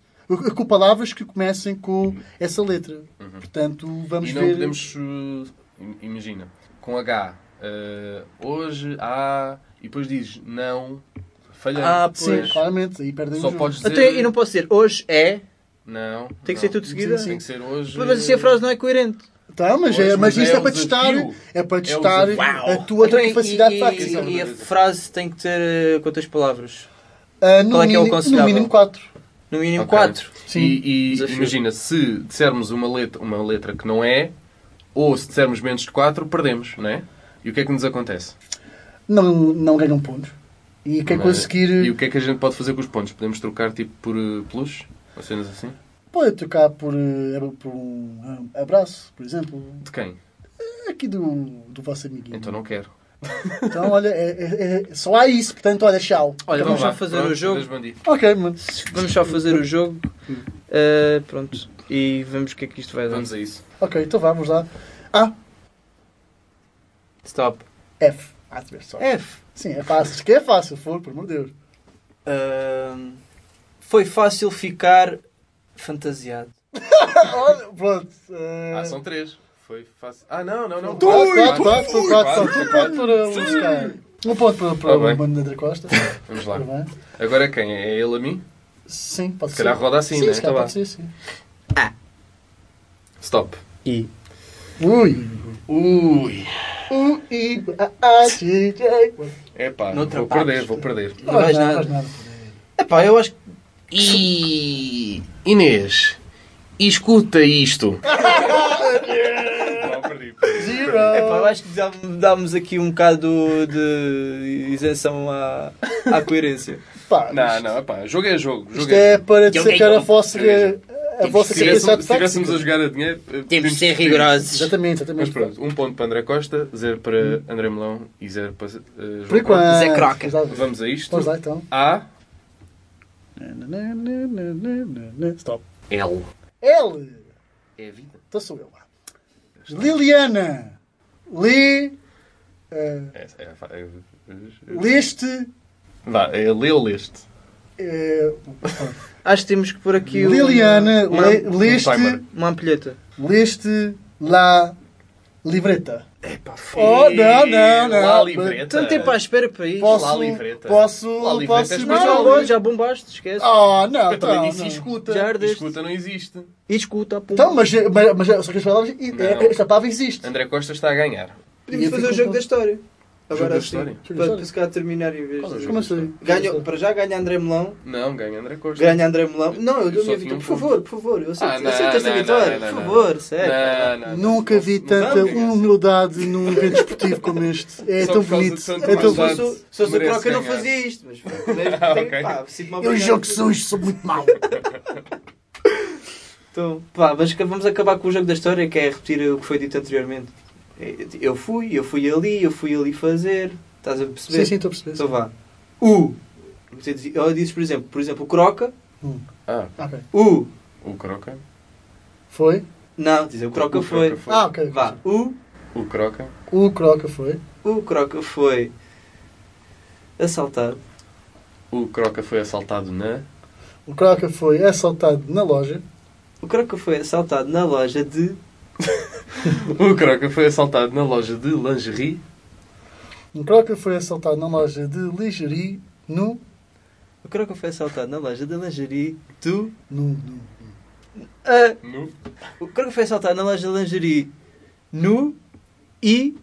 com palavras que comecem com essa letra. Portanto, vamos Uhum. E não ver. podemos. uh, im- imagina, com H. uh, hoje há. E depois dizes não. Falhamos. Ah, Sim, pois. claramente, aí perdem Só podes dizer. Até, e não posso dizer hoje é. Não. Tem que não. ser tudo seguido. Sim, Tem que ser hoje. Mas assim a frase não é coerente. Tá, mas, é, mas isto é é, para testar, é para É testar a tua Então, e- capacidade tática. e, e a frase tem que ter eh, quantas palavras? Ah, no, qual é que é o mínimo, no mínimo 4. No mínimo Ok. 4. Sim. E, e imagina, se dissermos uma letra, uma letra que não é, ou se dissermos menos de 4, perdemos, não é? E o que é que nos acontece? Não, não ganham pontos. E é? conseguir E o que é que a gente pode fazer com os pontos? Podemos trocar tipo por uh, peluche? Ou cenas assim? Pode tocar por, eh, por um abraço, por exemplo. De quem? Aqui do, do vosso amiguinho. Então não quero. Então, olha, é, é- é- só há isso, portanto, olha, tchau. Olha, Então vamos vá, só fazer pronto, o jogo. Ok, mano. Vamos só fazer o jogo. Eh, pronto. E vemos o que é que isto vai dar. Vamos a isso. Ok, então vamos lá. A, Stop. F. Ah, só. F. Sim, é fácil. Que é fácil, for, por amor de Deus. Ahm, foi fácil ficar fantasiado. Olha, pronto. eh, Ah, são três. Foi fácil. Ah, não, não, não. Quatro, Quatro, quatro, quatro, quatro, quatro, quatro, Um ponto para o Sky. Um ponto para, para Tá o. Mano André Costa. Vamos lá. Bem. Agora quem? É ele a mim? Sim, pode Se ser. calhar roda assim, sim, né? se calhar Então pode ser, sim. Stop. E. Ui. Ui. U, I, A, A, G, J. É pá, Noutra vou parte. perder, vou perder. Não vais nada. nada. Epá, eu acho que. E Inês, escuta isto. Não, perdi. Zero. Epá, eu acho que dá- dámos aqui um bocado de isenção à, à coerência. Pá, Não, isto- não, epá, jogo é jogo. Isto jogo é jogo. para é dissecar a vossa, a vossa Se capacidade tivéssemos, se tática. tivéssemos a jogar a dinheiro, eh, Temos de ser rigorosos. Exatamente, Mas exatamente. pronto, um ponto para André Costa, zero para André Melão e zero para João Por enquanto. Zé Croca. Vamos a isto. Vamos lá então. A, Stop. L. L. É a vida. Então sou eu lá. Liliana. Lê. eh, É, é, é, é, leste. Vá, é lê ou leste? eh, Acho que temos que pôr aqui Liliana. uma, le- leste. uma ampulheta. Leste. La. Livreta. Epá, Oh, não, não, não. Lá a livreta. Tanto tempo à espera para isso. Posso. Lá livreta. Posso. Lá livreta posso Mas já, Não, agora já bombaste, esquece. Oh, não, Eu também disse não. escuta. Já ardeste. Escuta não existe. E escuta, pum. Então, mas, mas, mas só que as palavras. Não. Esta palavra existe. André Costa está a ganhar. Podemos Eu fazer o jogo da história. Agora sim. Para calhar terminar em vez Qual é de... Como assim? Ganha, para já ganha André Melão. Não, ganha André Costa. Ganha André Melão. Não, eu dou a minha vitória. um Por favor, por favor. Eu aceito, Ah, eu não, aceito esta não, vitória. não, por não, favor, sério. Não, não, não. Nunca vi Não tanta humildade num evento desportivo como este. É Só tão bonito. É tão Se mais fosse, Verdade. o- se fosse o Merece Croca, eu não fazia isto. Mas, mas Ah, pá, Eu jogo sujo, sou muito mau. Então, pá, mas vamos acabar com o jogo da história, que é repetir o que foi dito anteriormente. Eu fui, eu fui ali, eu fui ali fazer. Estás a perceber? Sim, sim, estou a perceber. Então vá. U. Você diz- Ou dizes, por exemplo, por exemplo, o Croca. Ah, Ok. U. o Croca. Foi? Não, dizer o Croca O foi. Ah, ok. Vá. U. O Croca. O Croca foi. O Croca foi assaltado. O Croca foi assaltado na. O Croca foi assaltado na loja. O Croca foi assaltado na loja de. O Croca foi assaltado na loja de lingerie. Um croca foi assaltado na loja de lingerie no... O Croca foi assaltado na loja de lingerie do... no, no. Ah, No... o Croca foi assaltado na loja de lingerie no... E...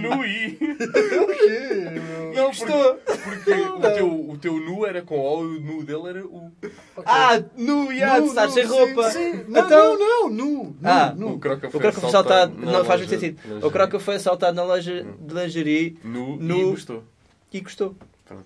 No I. Não, Não, porque, porque o, teu, o teu nu era com O e o nu dele era U. Ah, no, já, tu estás sem roupa. Sim, Não, Então- não, não, nu. nu, Ah, nu. O Croca O foi Croca foi assaltado... na Não, faz muito loja sentido. de O lingerie. Croca foi assaltado na loja de lingerie Nu, No- e gostou. e gostou.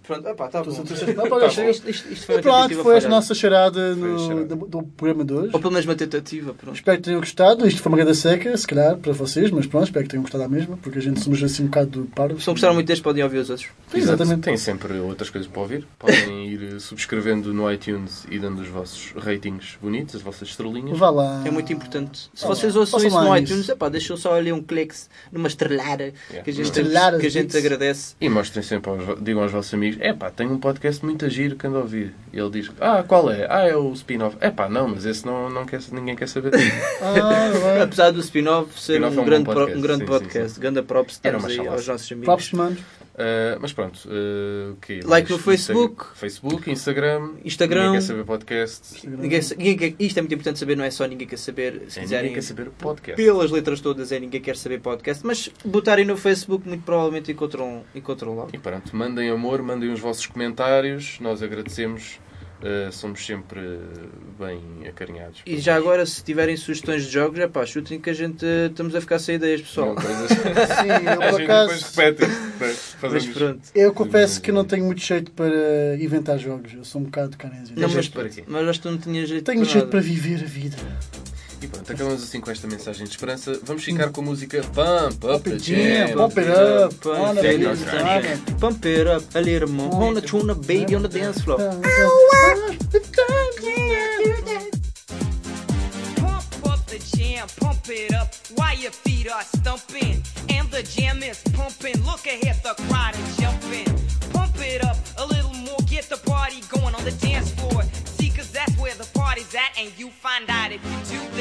Pronto, tá bom. Isto foi E uma pronto, foi a nossa charada no, do, do programa de hoje. Ou pelo menos uma tentativa, pronto. Espero que tenham gostado. Isto foi uma grande seca, se calhar, para vocês, mas pronto, espero que tenham gostado à mesma, porque a gente somos assim um bocado parvos. Se não gostaram muito deste, podem ouvir os outros. Exatamente. Tem sempre outras coisas para ouvir. Podem ir eh, subscrevendo no iTunes e dando os vossos ratings bonitos, as vossas estrelinhas. Vá lá. É muito importante. Se vocês ouçam façam isso no isso. iTunes, epá, deixam só ali um clique numa estrelada que a gente, que a gente agradece. E mostrem sempre, aos, digam aos vossos amigos: é pá, tenho um podcast muito giro que ando a ouvir. E ele diz: ah, qual é? Ah, é o spin-off. É pá, não, mas esse não, não quer, ninguém quer saber. Ah. Apesar do spin-off ser Spin-off é um, um grande pro- podcast, um grande sim, sim, podcast, grande props uma aí aos nossos amigos. Props, mano. Uh, mas pronto, uh, o quê? Like no Facebook. Instagram- Facebook, Instagram. Instagram. Ninguém quer saber podcast. Ninguém, ninguém isto é muito importante saber, não é só ninguém quer saber. Se É, quiserem, ninguém quer saber podcast. pelas letras todas, é ninguém quer saber podcast. Mas botarem no Facebook, muito provavelmente encontram, encontram logo. E pronto, mandem amor, mandem os vossos comentários. Nós agradecemos. Uh, somos sempre bem acarinhados. E já agora, se tiverem sugestões de jogos, é pá, chutem que a gente eh, estamos a ficar sem ideias, pessoal. Não, coisas- Sim, eu por acaso. depois repete. Mas pronto. Eu confesso que não tenho muito jeito para inventar jogos. Eu sou um bocado carência. Não, mas, para quê? mas acho que tu não tinhas jeito Tenho para jeito nada. para viver a vida. E pronto, acabamos assim com esta mensagem de esperança. Vamos ficar com a música Pump Up the Jam. Pump it up. Pump it up a little more. On the tune baby on the dance floor. Pump up the jam, pump it up while your feet are stumping. And the jam is pumping. Look ahead, the crowd is jumping. Pump it up a little more, get the party going on the dance floor. See, cause that's where the party's at, and you find out if you do.